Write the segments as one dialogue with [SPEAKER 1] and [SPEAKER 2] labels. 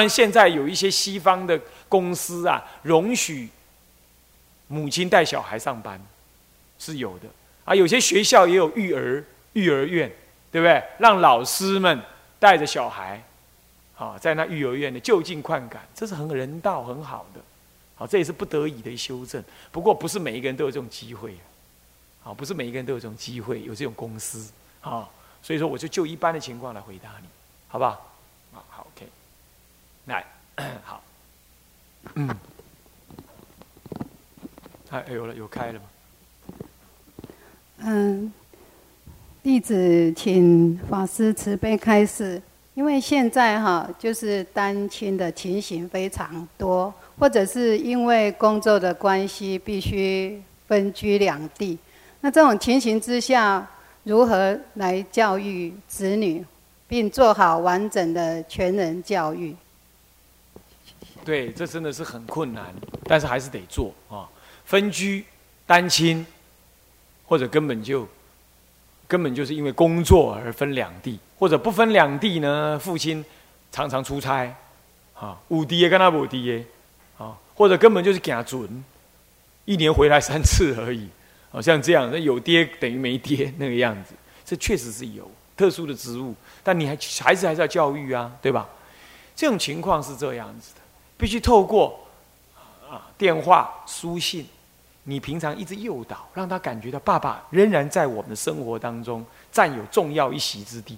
[SPEAKER 1] 然，现在有一些西方的公司啊，容许母亲带小孩上班，是有的啊。有些学校也有育儿育儿院，对不对？让老师们带着小孩，啊，在那育儿院的就近看感，这是很人道很好的。好，这也是不得已的修正。不过，不是每一个人都有这种机会，啊，不是每一个人都有这种机会，有这种公司啊。所以说，我就就一般的情况来回答你，好不好？啊，好，OK。来，好，嗯，哎，有了，有开了吗？
[SPEAKER 2] 嗯，弟子请法师慈悲开示，因为现在哈，就是单亲的情形非常多，或者是因为工作的关系必须分居两地，那这种情形之下。如何来教育子女，并做好完整的全人教育？
[SPEAKER 1] 对，这真的是很困难，但是还是得做啊。分居、单亲，或者根本就根本就是因为工作而分两地，或者不分两地呢？父亲常常出差，啊，五弟也跟他五弟耶，啊，或者根本就是他准，一年回来三次而已。好像这样，那有爹等于没爹那个样子，这确实是有特殊的职务，但你还孩子还是要教育啊，对吧？这种情况是这样子的，必须透过啊电话、书信，你平常一直诱导，让他感觉到爸爸仍然在我们的生活当中占有重要一席之地。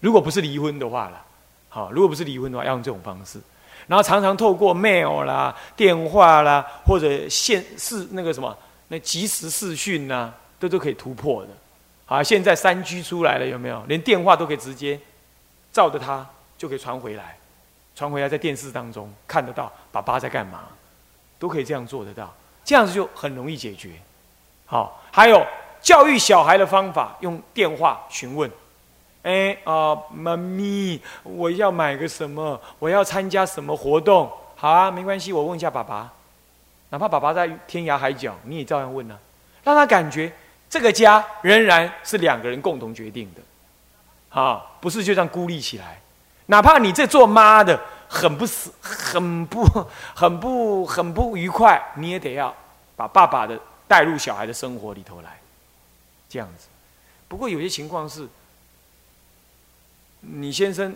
[SPEAKER 1] 如果不是离婚的话了，好，如果不是离婚的话，要用这种方式，然后常常透过 mail 啦、电话啦，或者线是那个什么。那即时视讯呐，都都可以突破的。好，现在三 G 出来了，有没有？连电话都可以直接照着它就可以传回来，传回来在电视当中看得到爸爸在干嘛，都可以这样做得到。这样子就很容易解决。好，还有教育小孩的方法，用电话询问。哎啊，妈咪，我要买个什么？我要参加什么活动？好啊，没关系，我问一下爸爸。哪怕爸爸在天涯海角，你也照样问呢，让他感觉这个家仍然是两个人共同决定的，啊，不是就这样孤立起来。哪怕你这做妈的很不死、很不、很不、很不愉快，你也得要把爸爸的带入小孩的生活里头来，这样子。不过有些情况是，你先生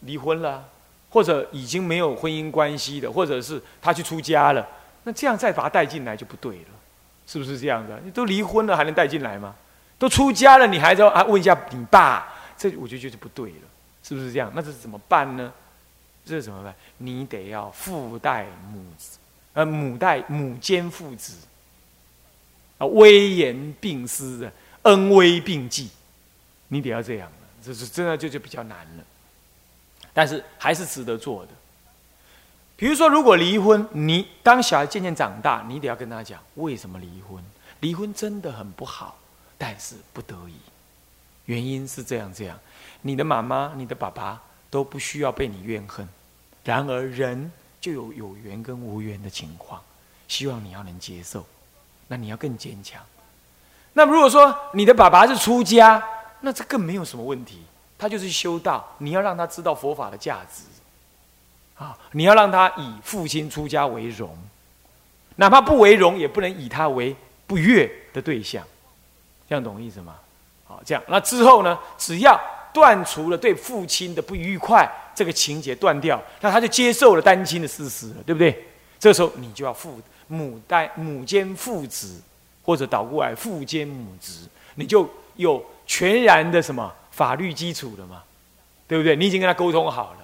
[SPEAKER 1] 离婚了，或者已经没有婚姻关系的，或者是他去出家了。那这样再把他带进来就不对了，是不是这样的？你都离婚了还能带进来吗？都出家了，你还要啊问一下你爸？这我就觉得不对了，是不是这样？那这是怎么办呢？这怎么办？你得要父代母子，呃，母代母兼父子，啊，威严并施的，恩威并济，你得要这样这是真的就就比较难了，但是还是值得做的。比如说，如果离婚，你当小孩渐渐长大，你得要跟他讲为什么离婚。离婚真的很不好，但是不得已，原因是这样这样。你的妈妈、你的爸爸都不需要被你怨恨。然而，人就有有缘跟无缘的情况，希望你要能接受。那你要更坚强。那如果说你的爸爸是出家，那这更没有什么问题，他就是修道。你要让他知道佛法的价值。啊！你要让他以父亲出家为荣，哪怕不为荣，也不能以他为不悦的对象。这样懂意思吗？好，这样那之后呢？只要断除了对父亲的不愉快，这个情节断掉，那他就接受了单亲的事实了，对不对？这时候你就要父母带母兼父子，或者倒过来父兼母子，你就有全然的什么法律基础了嘛？对不对？你已经跟他沟通好了。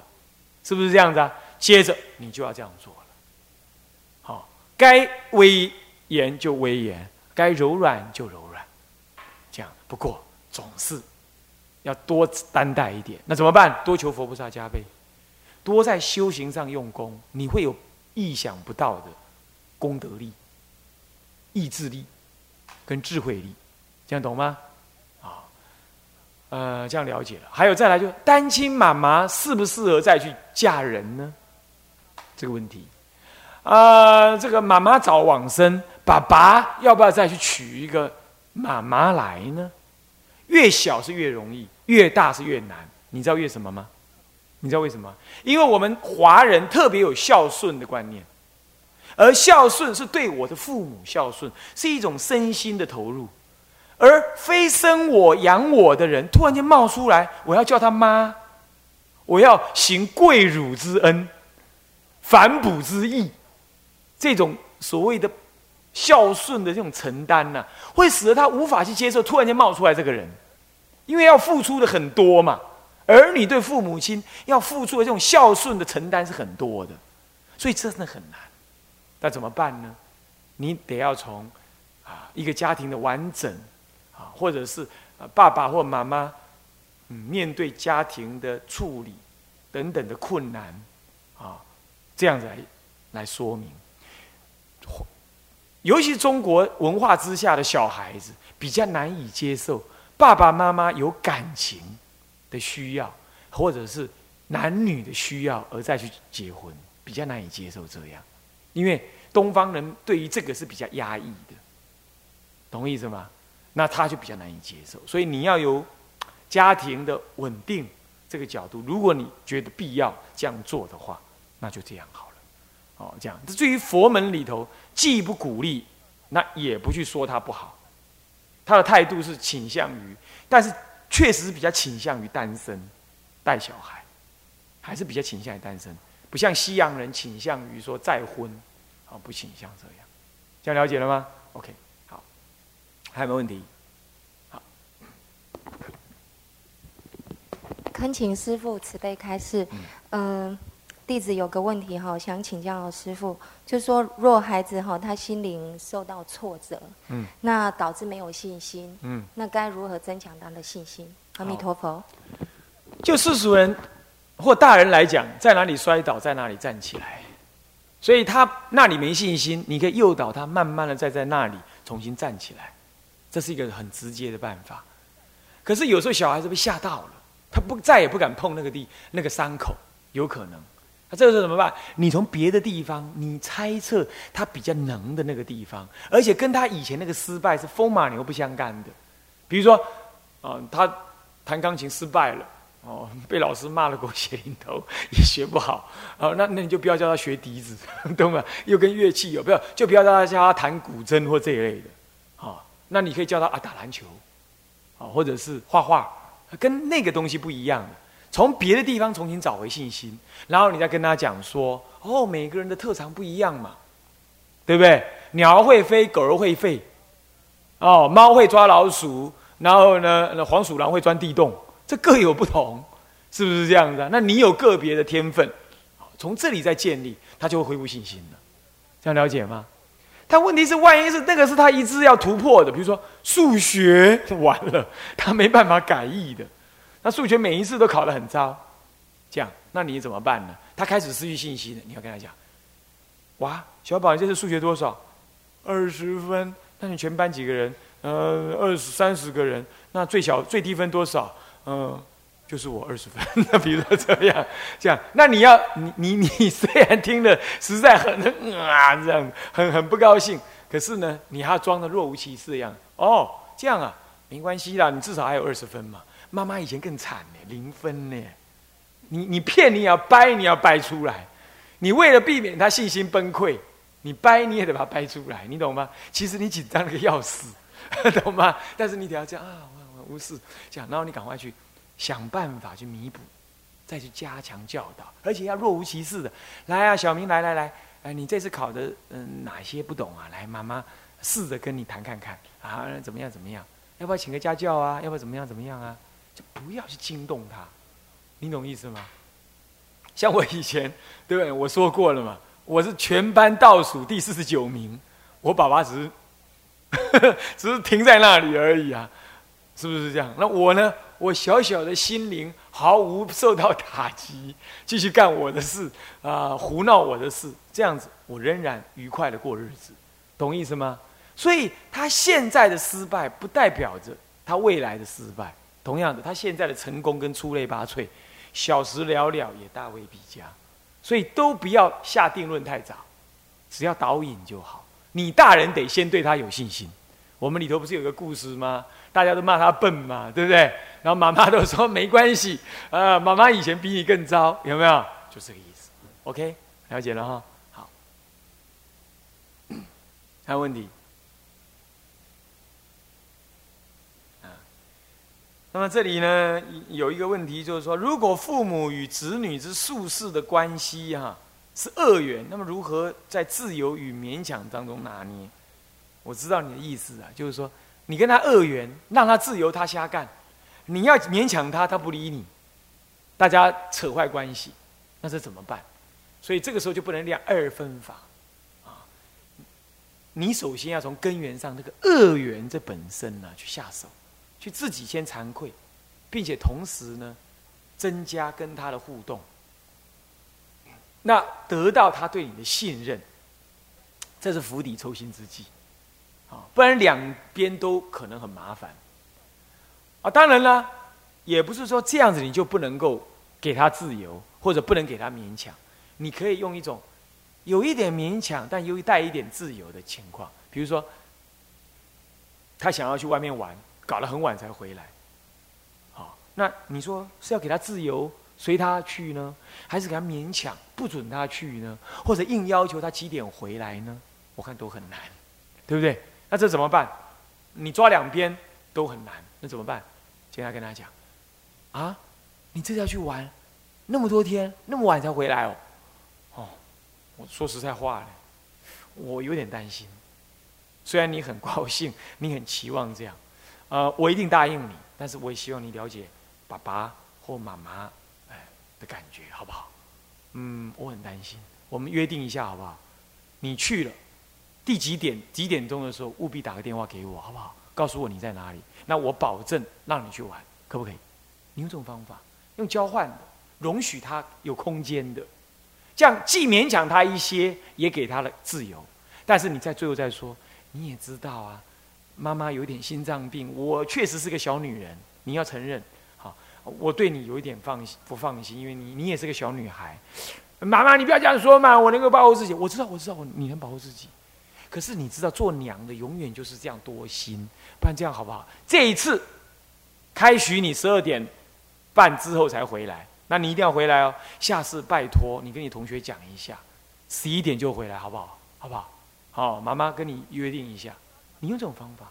[SPEAKER 1] 是不是这样子啊？接着你就要这样做了。好，该威严就威严，该柔软就柔软。这样，不过总是要多担待一点。那怎么办？多求佛菩萨加倍，多在修行上用功，你会有意想不到的功德力、意志力跟智慧力。这样懂吗？啊呃，这样了解了。还有再来，就单亲妈妈适不适合再去嫁人呢？这个问题，啊，这个妈妈早往生，爸爸要不要再去娶一个妈妈来呢？越小是越容易，越大是越难。你知道越什么吗？你知道为什么？因为我们华人特别有孝顺的观念，而孝顺是对我的父母孝顺，是一种身心的投入，而非生我养我的人突然间冒出来，我要叫他妈，我要行跪乳之恩，反哺之义，这种所谓的孝顺的这种承担呢，会使得他无法去接受突然间冒出来这个人，因为要付出的很多嘛。儿女对父母亲要付出的这种孝顺的承担是很多的，所以真的很难。那怎么办呢？你得要从啊一个家庭的完整啊，或者是爸爸或妈妈嗯面对家庭的处理等等的困难啊，这样子来来说明。尤其中国文化之下的小孩子比较难以接受爸爸妈妈有感情。的需要，或者是男女的需要，而再去结婚，比较难以接受这样，因为东方人对于这个是比较压抑的，懂意思吗？那他就比较难以接受，所以你要有家庭的稳定这个角度，如果你觉得必要这样做的话，那就这样好。哦，这样。至于佛门里头，既不鼓励，那也不去说他不好，他的态度是倾向于，但是。确实是比较倾向于单身带小孩，还是比较倾向于单身，不像西洋人倾向于说再婚，啊，不倾向这样，这样了解了吗？OK，好，还有没有问题？好，
[SPEAKER 3] 恳请师父慈悲开示，嗯。弟子有个问题哈，想请教师傅，就是说，若孩子哈他心灵受到挫折，嗯，那导致没有信心，嗯，那该如何增强他的信心？阿弥陀佛。
[SPEAKER 1] 就世俗人或大人来讲，在哪里摔倒，在哪里站起来，所以他那里没信心，你可以诱导他慢慢的再在那里重新站起来，这是一个很直接的办法。可是有时候小孩子被吓到了，他不再也不敢碰那个地那个伤口，有可能。那这个时候怎么办？你从别的地方，你猜测他比较能的那个地方，而且跟他以前那个失败是风马牛不相干的。比如说，啊，他弹钢琴失败了，哦，被老师骂了狗血淋头，也学不好，哦，那那你就不要叫他学笛子，懂吗？又跟乐器有不要，就不要叫他教他弹古筝或这一类的，啊，那你可以叫他啊打篮球，啊，或者是画画，跟那个东西不一样。从别的地方重新找回信心，然后你再跟他讲说：“哦，每个人的特长不一样嘛，对不对？鸟儿会飞，狗儿会吠，哦，猫会抓老鼠，然后呢，黄鼠狼会钻地洞，这各有不同，是不是这样的？那你有个别的天分，从这里再建立，他就会恢复信心了。这样了解吗？但问题是，万一是那个是他一直要突破的，比如说数学完了，他没办法改易的。”那数学每一次都考得很糟，这样，那你怎么办呢？他开始失去信心了。你要跟他讲：“哇，小宝，你这次数学多少？二十分。那你全班几个人？呃，二十三十个人。那最小最低分多少？嗯，就是我二十分。那比如说这样，这样，那你要你你你虽然听了实在很啊这样很很不高兴，可是呢，你还要装的若无其事一样。哦，这样啊，没关系啦，你至少还有二十分嘛。”妈妈以前更惨呢，零分呢。你你骗你也要掰，你要掰出来。你为了避免他信心崩溃，你掰你也得把它掰出来，你懂吗？其实你紧张的要死，懂吗？但是你得要这样啊，我我无事这样，然后你赶快去想办法去弥补，再去加强教导，而且要若无其事的来啊，小明来来来，哎，你这次考的嗯哪些不懂啊？来，妈妈试着跟你谈看看啊，怎么样怎么样？要不要请个家教啊？要不要怎么样怎么样啊？不要去惊动他，你懂意思吗？像我以前，对不对？我说过了嘛，我是全班倒数第四十九名，我爸爸只是 只是停在那里而已啊，是不是这样？那我呢？我小小的心灵毫无受到打击，继续干我的事啊，胡闹我的事，这样子我仍然愉快的过日子，懂意思吗？所以他现在的失败，不代表着他未来的失败。同样的，他现在的成功跟出类拔萃，小时了了也大未必佳，所以都不要下定论太早，只要导引就好。你大人得先对他有信心，我们里头不是有个故事吗？大家都骂他笨嘛，对不对？然后妈妈都说没关系，呃，妈妈以前比你更糟，有没有？就这个意思。OK，了解了哈。好，还有问题？那么这里呢，有一个问题，就是说，如果父母与子女之宿世的关系哈是恶缘，那么如何在自由与勉强当中拿捏？我知道你的意思啊，就是说，你跟他恶缘，让他自由，他瞎干；你要勉强他，他不理你，大家扯坏关系，那这怎么办？所以这个时候就不能两二分法啊！你首先要从根源上，那个恶缘这本身呢，去下手。去自己先惭愧，并且同时呢，增加跟他的互动，那得到他对你的信任，这是釜底抽薪之计，啊，不然两边都可能很麻烦，啊，当然了，也不是说这样子你就不能够给他自由，或者不能给他勉强，你可以用一种有一点勉强，但又带一点自由的情况，比如说，他想要去外面玩。搞得很晚才回来，好，那你说是要给他自由随他去呢，还是给他勉强不准他去呢，或者硬要求他几点回来呢？我看都很难，对不对？那这怎么办？你抓两边都很难，那怎么办？接下来跟他讲，啊，你这次要去玩，那么多天，那么晚才回来哦，哦，我说实在话嘞，我有点担心，虽然你很高兴，你很期望这样。呃，我一定答应你，但是我也希望你了解爸爸或妈妈哎的感觉，好不好？嗯，我很担心。我们约定一下，好不好？你去了第几点几点钟的时候，务必打个电话给我，好不好？告诉我你在哪里，那我保证让你去玩，可不可以？你用这种方法，用交换的，容许他有空间的，这样既勉强他一些，也给他了自由。但是你在最后再说，你也知道啊。妈妈有点心脏病，我确实是个小女人，你要承认。好，我对你有一点放心不放心，因为你你也是个小女孩。妈妈，你不要这样说嘛，我能够保护自己。我知道，我知道，我你能保护自己。可是你知道，做娘的永远就是这样多心，不然这样好不好？这一次开许你十二点半之后才回来，那你一定要回来哦。下次拜托你跟你同学讲一下，十一点就回来，好不好？好不好？好，妈妈跟你约定一下。你用这种方法，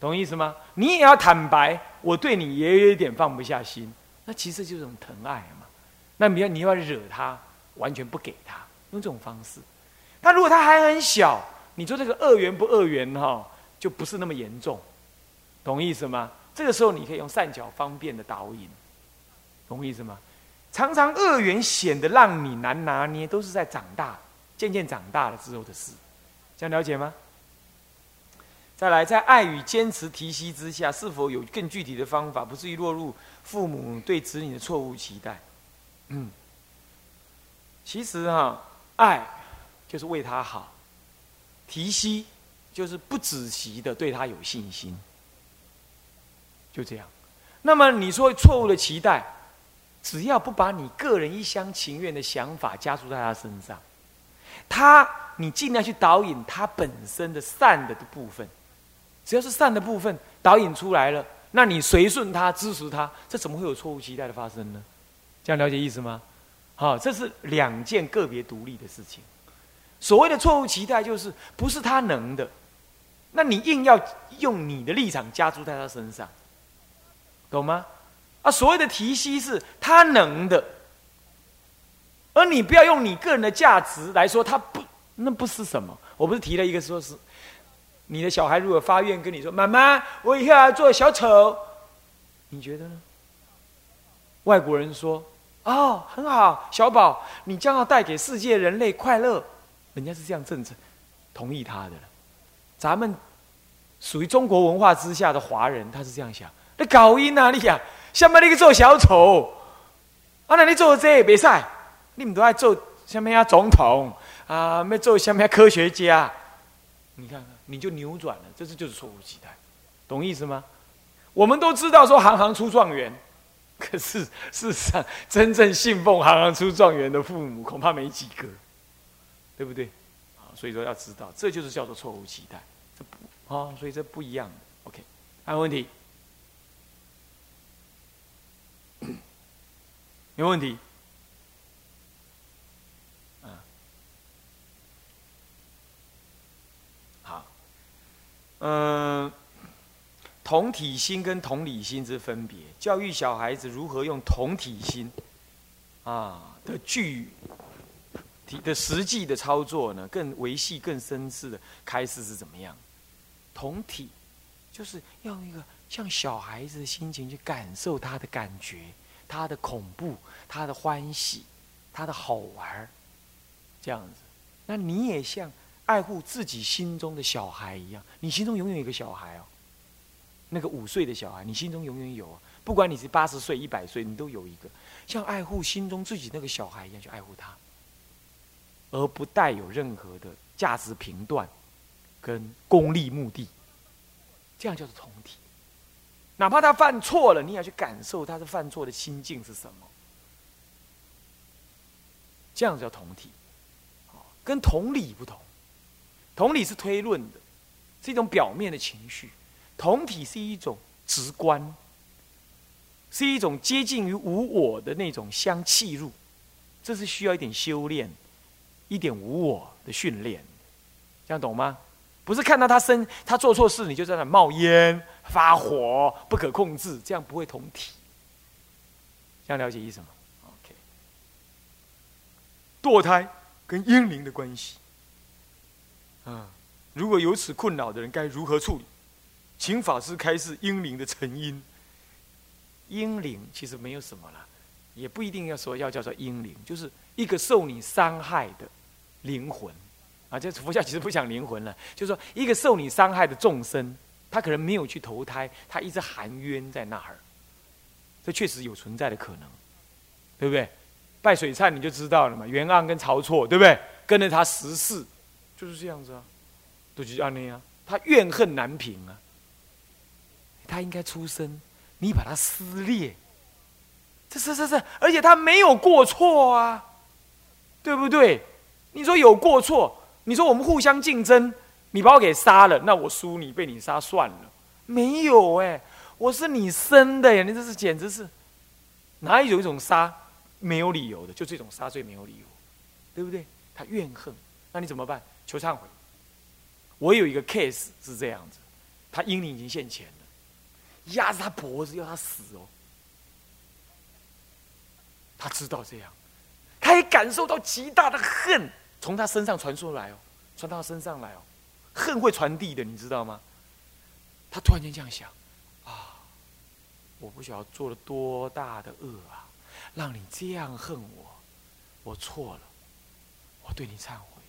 [SPEAKER 1] 懂意思吗？你也要坦白，我对你也有一点放不下心。那其实就是种疼爱嘛。那你要你要惹他，完全不给他，用这种方式。那如果他还很小，你说这个恶缘不恶缘哈，就不是那么严重，懂意思吗？这个时候你可以用善巧方便的导引，懂意思吗？常常恶缘显得让你难拿捏，都是在长大、渐渐长大了之后的事。这样了解吗？再来，在爱与坚持提息之下，是否有更具体的方法，不至于落入父母对子女的错误期待？嗯，其实哈，爱就是为他好，提息就是不止息的对他有信心，就这样。那么你说错误的期待，只要不把你个人一厢情愿的想法加注在他身上，他你尽量去导引他本身的善的部分。只要是善的部分导引出来了，那你随顺他、支持他，这怎么会有错误期待的发生呢？这样了解意思吗？好，这是两件个别独立的事情。所谓的错误期待，就是不是他能的，那你硬要用你的立场加注在他身上，懂吗？啊，所谓的提息是他能的，而你不要用你个人的价值来说他不，那不是什么？我不是提了一个说是。你的小孩如果发愿跟你说：“妈妈，我以后要做小丑。”你觉得呢？外国人说：“哦，很好，小宝，你将要带给世界人类快乐。”人家是这样政策，同意他的。咱们属于中国文化之下的华人，他是这样想：那搞音啊，你想，下面那个做小丑，啊，那你做这比赛，你们都爱做下面呀总统啊，没做下面科学家，你看看。你就扭转了，这是就是错误期待，懂意思吗？我们都知道说行行出状元，可是事实上真正信奉行行出状元的父母恐怕没几个，对不对？啊，所以说要知道，这就是叫做错误期待，这不哦，所以这不一样的。OK，还有问题？有问题？嗯，同体心跟同理心之分别，教育小孩子如何用同体心啊的具体的实际的操作呢？更维系、更深次的开始是怎么样？同体就是要用一个像小孩子的心情去感受他的感觉。他的恐怖，他的欢喜，他的好玩这样子。那你也像爱护自己心中的小孩一样，你心中永远有一个小孩哦，那个五岁的小孩，你心中永远有。啊不管你是八十岁、一百岁，你都有一个，像爱护心中自己那个小孩一样去爱护他，而不带有任何的价值评断跟功利目的，这样叫做同体。哪怕他犯错了，你也要去感受他的犯错的心境是什么。这样叫同体，跟同理不同。同理是推论的，是一种表面的情绪；同体是一种直观，是一种接近于无我的那种相契入。这是需要一点修炼，一点无我的训练。这样懂吗？不是看到他生他做错事，你就在那冒烟。发火不可控制，这样不会同体。这样了解意思吗？OK。堕胎跟婴灵的关系，啊，如果有此困扰的人该如何处理？请法师开示英灵的成因。英灵其实没有什么了，也不一定要说要叫做英灵，就是一个受你伤害的灵魂啊。这佛教其实不讲灵魂了，就是说一个受你伤害的众生。他可能没有去投胎，他一直含冤在那儿，这确实有存在的可能，对不对？拜水忏你就知道了嘛，袁盎跟曹错，对不对？跟着他十世，就是这样子啊，都是这样的呀。他怨恨难平啊，他应该出生，你把他撕裂，这是是是，而且他没有过错啊，对不对？你说有过错，你说我们互相竞争。你把我给杀了，那我输你被你杀算了。没有哎，我是你生的呀！你这是简直是，哪里有一种杀没有理由的？就这种杀最没有理由，对不对？他怨恨，那你怎么办？求忏悔。我有一个 case 是这样子，他阴灵已经现前了，压着他脖子要他死哦。他知道这样，他也感受到极大的恨从他身上传出来哦，传到他身上来哦。恨会传递的，你知道吗？他突然间这样想：啊，我不晓得做了多大的恶啊，让你这样恨我，我错了，我对你忏悔。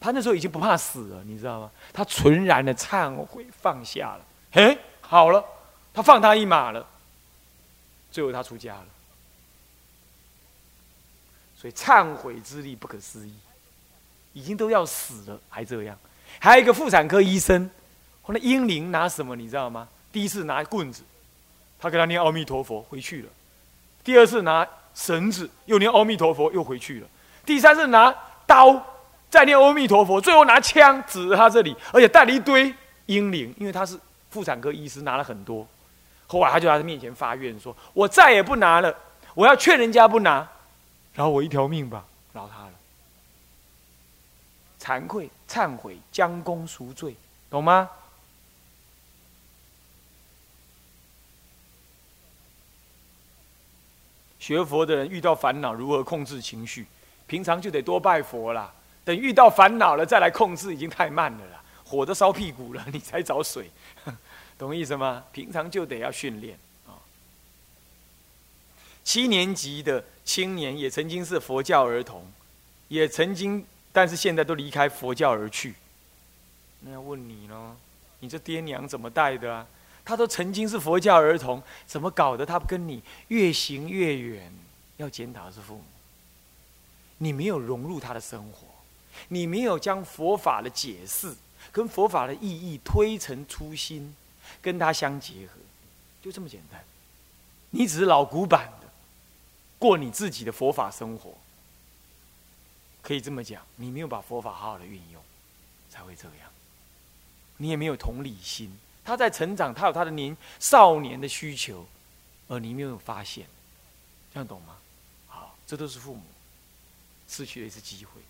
[SPEAKER 1] 他那时候已经不怕死了，你知道吗？他纯然的忏悔，放下了。嘿，好了，他放他一马了。最后他出家了。所以忏悔之力不可思议，已经都要死了，还这样。还有一个妇产科医生，后来英灵拿什么你知道吗？第一次拿棍子，他给他念阿弥陀佛回去了；第二次拿绳子，又念阿弥陀佛又回去了；第三次拿刀，再念阿弥陀佛，最后拿枪指着他这里，而且带了一堆婴灵，因为他是妇产科医师，拿了很多。后来他就在他面前发愿说：“我再也不拿了，我要劝人家不拿，饶我一条命吧，饶他了。”惭愧、忏悔、将功赎罪，懂吗？学佛的人遇到烦恼，如何控制情绪？平常就得多拜佛啦。等遇到烦恼了再来控制，已经太慢了啦。火都烧屁股了，你才找水，懂意思吗？平常就得要训练啊。七年级的青年也曾经是佛教儿童，也曾经。但是现在都离开佛教而去，那要问你呢？你这爹娘怎么带的啊？他都曾经是佛教儿童，怎么搞得他跟你越行越远？要检讨是父母，你没有融入他的生活，你没有将佛法的解释跟佛法的意义推陈出新，跟他相结合，就这么简单。你只是老古板的过你自己的佛法生活。可以这么讲，你没有把佛法好好的运用，才会这样。你也没有同理心。他在成长，他有他的年少年的需求，而你没有发现，这样懂吗？好，这都是父母失去了一次机会。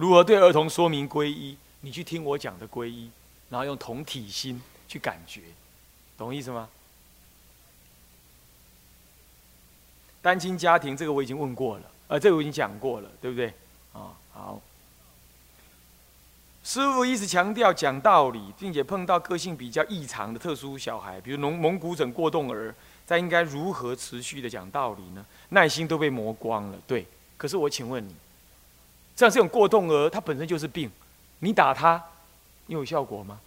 [SPEAKER 1] 如何对儿童说明皈依？你去听我讲的皈依，然后用同体心去感觉，懂意思吗？单亲家庭这个我已经问过了，呃，这个我已经讲过了，对不对？啊，好。师傅一直强调讲道理，并且碰到个性比较异常的特殊小孩，比如蒙蒙古疹过动儿，在应该如何持续的讲道理呢？耐心都被磨光了，对。可是我请问你，像这种过动儿，他本身就是病。你打他，你有效果吗？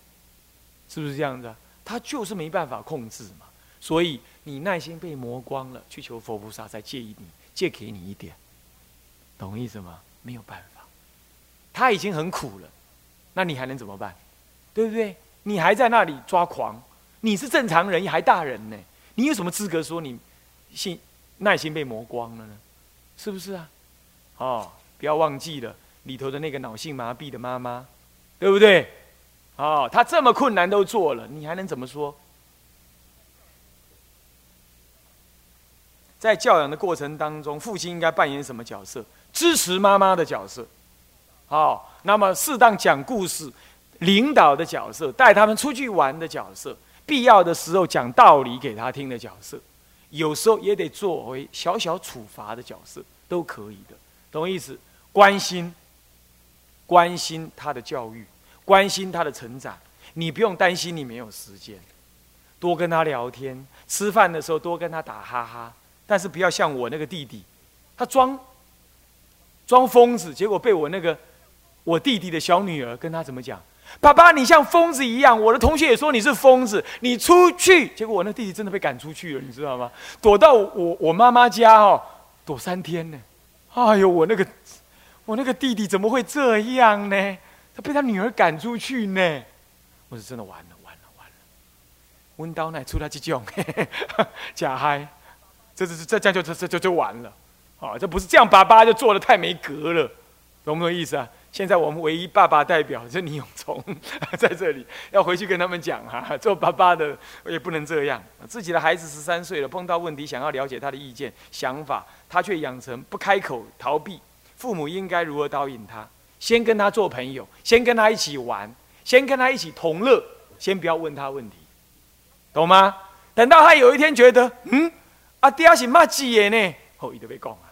[SPEAKER 1] 是不是这样子？他就是没办法控制嘛。所以你耐心被磨光了，去求佛菩萨再借一你，借给你一点，懂意思吗？没有办法，他已经很苦了，那你还能怎么办？对不对？你还在那里抓狂，你是正常人，你还大人呢，你有什么资格说你心耐心被磨光了呢？是不是啊？哦，不要忘记了。里头的那个脑性麻痹的妈妈，对不对？哦，他这么困难都做了，你还能怎么说？在教养的过程当中，父亲应该扮演什么角色？支持妈妈的角色。好，那么适当讲故事、领导的角色，带他们出去玩的角色，必要的时候讲道理给他听的角色，有时候也得作为小小处罚的角色，都可以的，懂意思？关心。关心他的教育，关心他的成长，你不用担心你没有时间，多跟他聊天，吃饭的时候多跟他打哈哈，但是不要像我那个弟弟，他装装疯子，结果被我那个我弟弟的小女儿跟他怎么讲？爸爸，你像疯子一样，我的同学也说你是疯子，你出去。结果我那弟弟真的被赶出去了，你知道吗？躲到我我妈妈家哦，躲三天呢。哎呦，我那个。我那个弟弟怎么会这样呢？他被他女儿赶出去呢？我是真的完了，完了，完了！温刀奶出来这种 假嗨，这这这这样就这这就就完了啊！这不是这样，爸爸就做的太没格了，懂不懂意思啊？现在我们唯一爸爸代表就倪永聪在这里，要回去跟他们讲哈，做爸爸的也不能这样。自己的孩子十三岁了，碰到问题想要了解他的意见想法，他却养成不开口逃避。父母应该如何导引他？先跟他做朋友，先跟他一起玩，先跟他一起同乐，先不要问他问题，懂吗？等到他有一天觉得，嗯，阿爹是骂鸡耶呢，后一都被讲啊，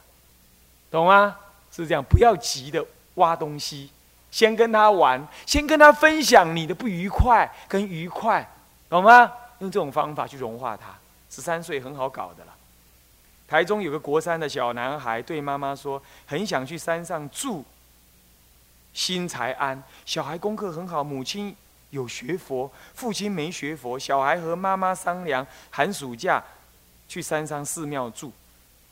[SPEAKER 1] 懂吗？是这样，不要急的挖东西，先跟他玩，先跟他分享你的不愉快跟愉快，懂吗？用这种方法去融化他。十三岁很好搞的了。台中有个国三的小男孩对妈妈说：“很想去山上住，心才安。小孩功课很好，母亲有学佛，父亲没学佛。小孩和妈妈商量，寒暑假去山上寺庙住。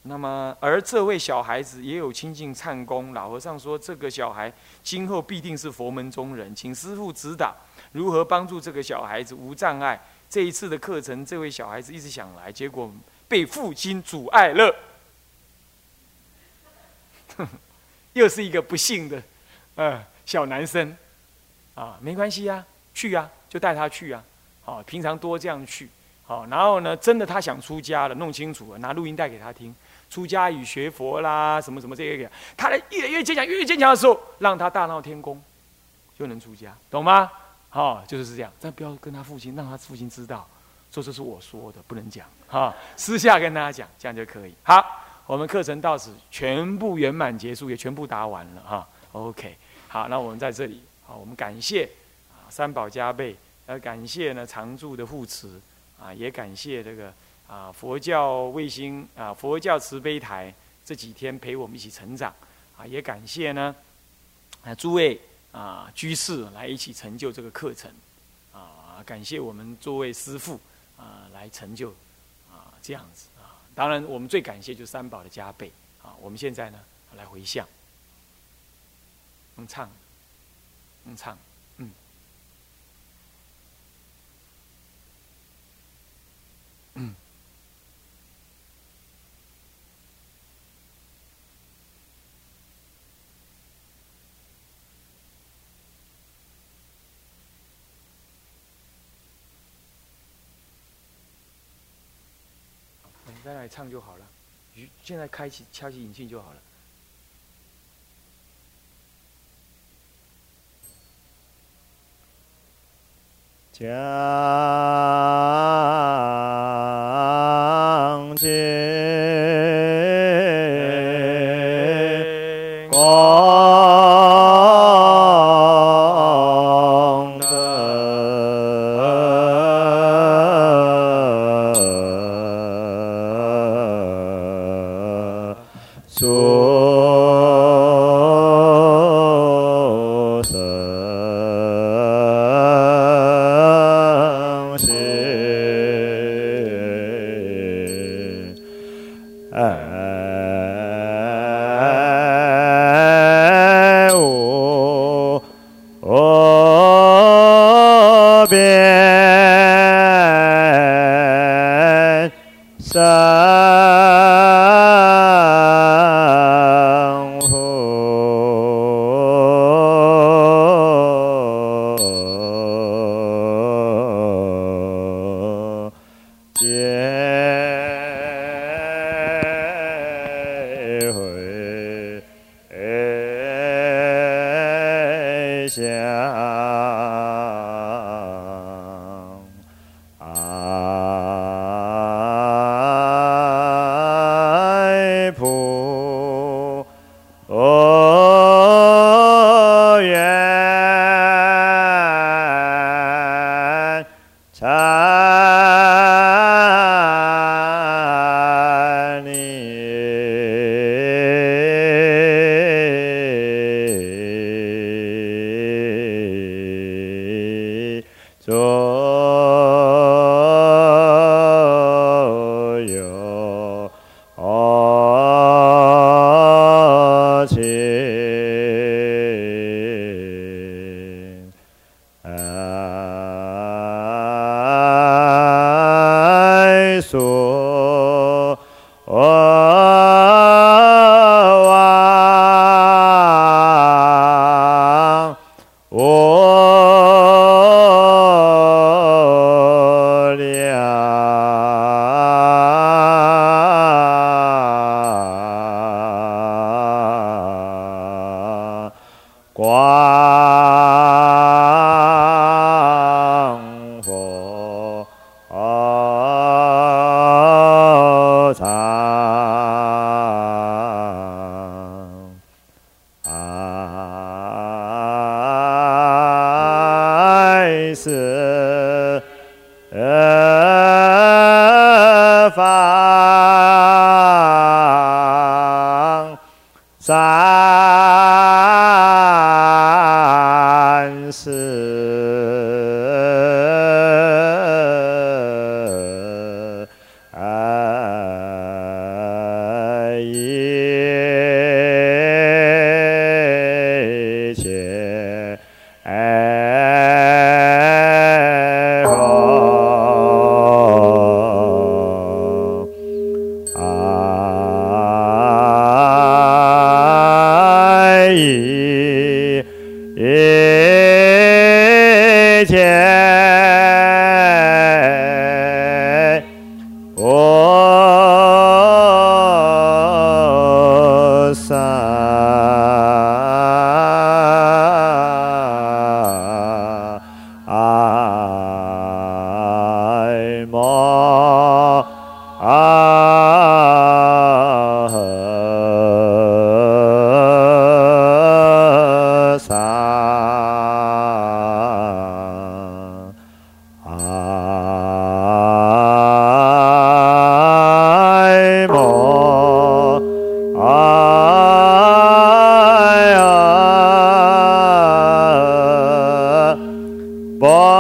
[SPEAKER 1] 那么，而这位小孩子也有亲近唱功。老和尚说，这个小孩今后必定是佛门中人，请师父指导如何帮助这个小孩子无障碍。这一次的课程，这位小孩子一直想来，结果。”被父亲阻碍了，又是一个不幸的，呃，小男生，啊，没关系呀，去呀，就带他去啊，好，平常多这样去，好，然后呢，真的他想出家了，弄清楚了，拿录音带给他听，出家与学佛啦，什么什么这个，他。的越来越坚强，越来越坚强的时候，让他大闹天宫，就能出家，懂吗？好，就是这样，但不要跟他父亲，让他父亲知道。说这是我说的，不能讲哈，私下跟大家讲，这样就可以。好，我们课程到此全部圆满结束，也全部答完了哈。OK，好，那我们在这里，好，我们感谢啊三宝加倍，呃，感谢呢常住的护持啊，也感谢这个啊佛教卫星啊佛教慈悲台这几天陪我们一起成长啊，也感谢呢啊诸位啊居士来一起成就这个课程啊，感谢我们诸位师父。啊，来成就啊，这样子啊，当然我们最感谢就是三宝的加倍啊。我们现在呢，来回向，嗯，唱，嗯，唱，嗯，
[SPEAKER 4] 再来唱就好了，现在开启敲起引擎就好了。
[SPEAKER 5] Bye.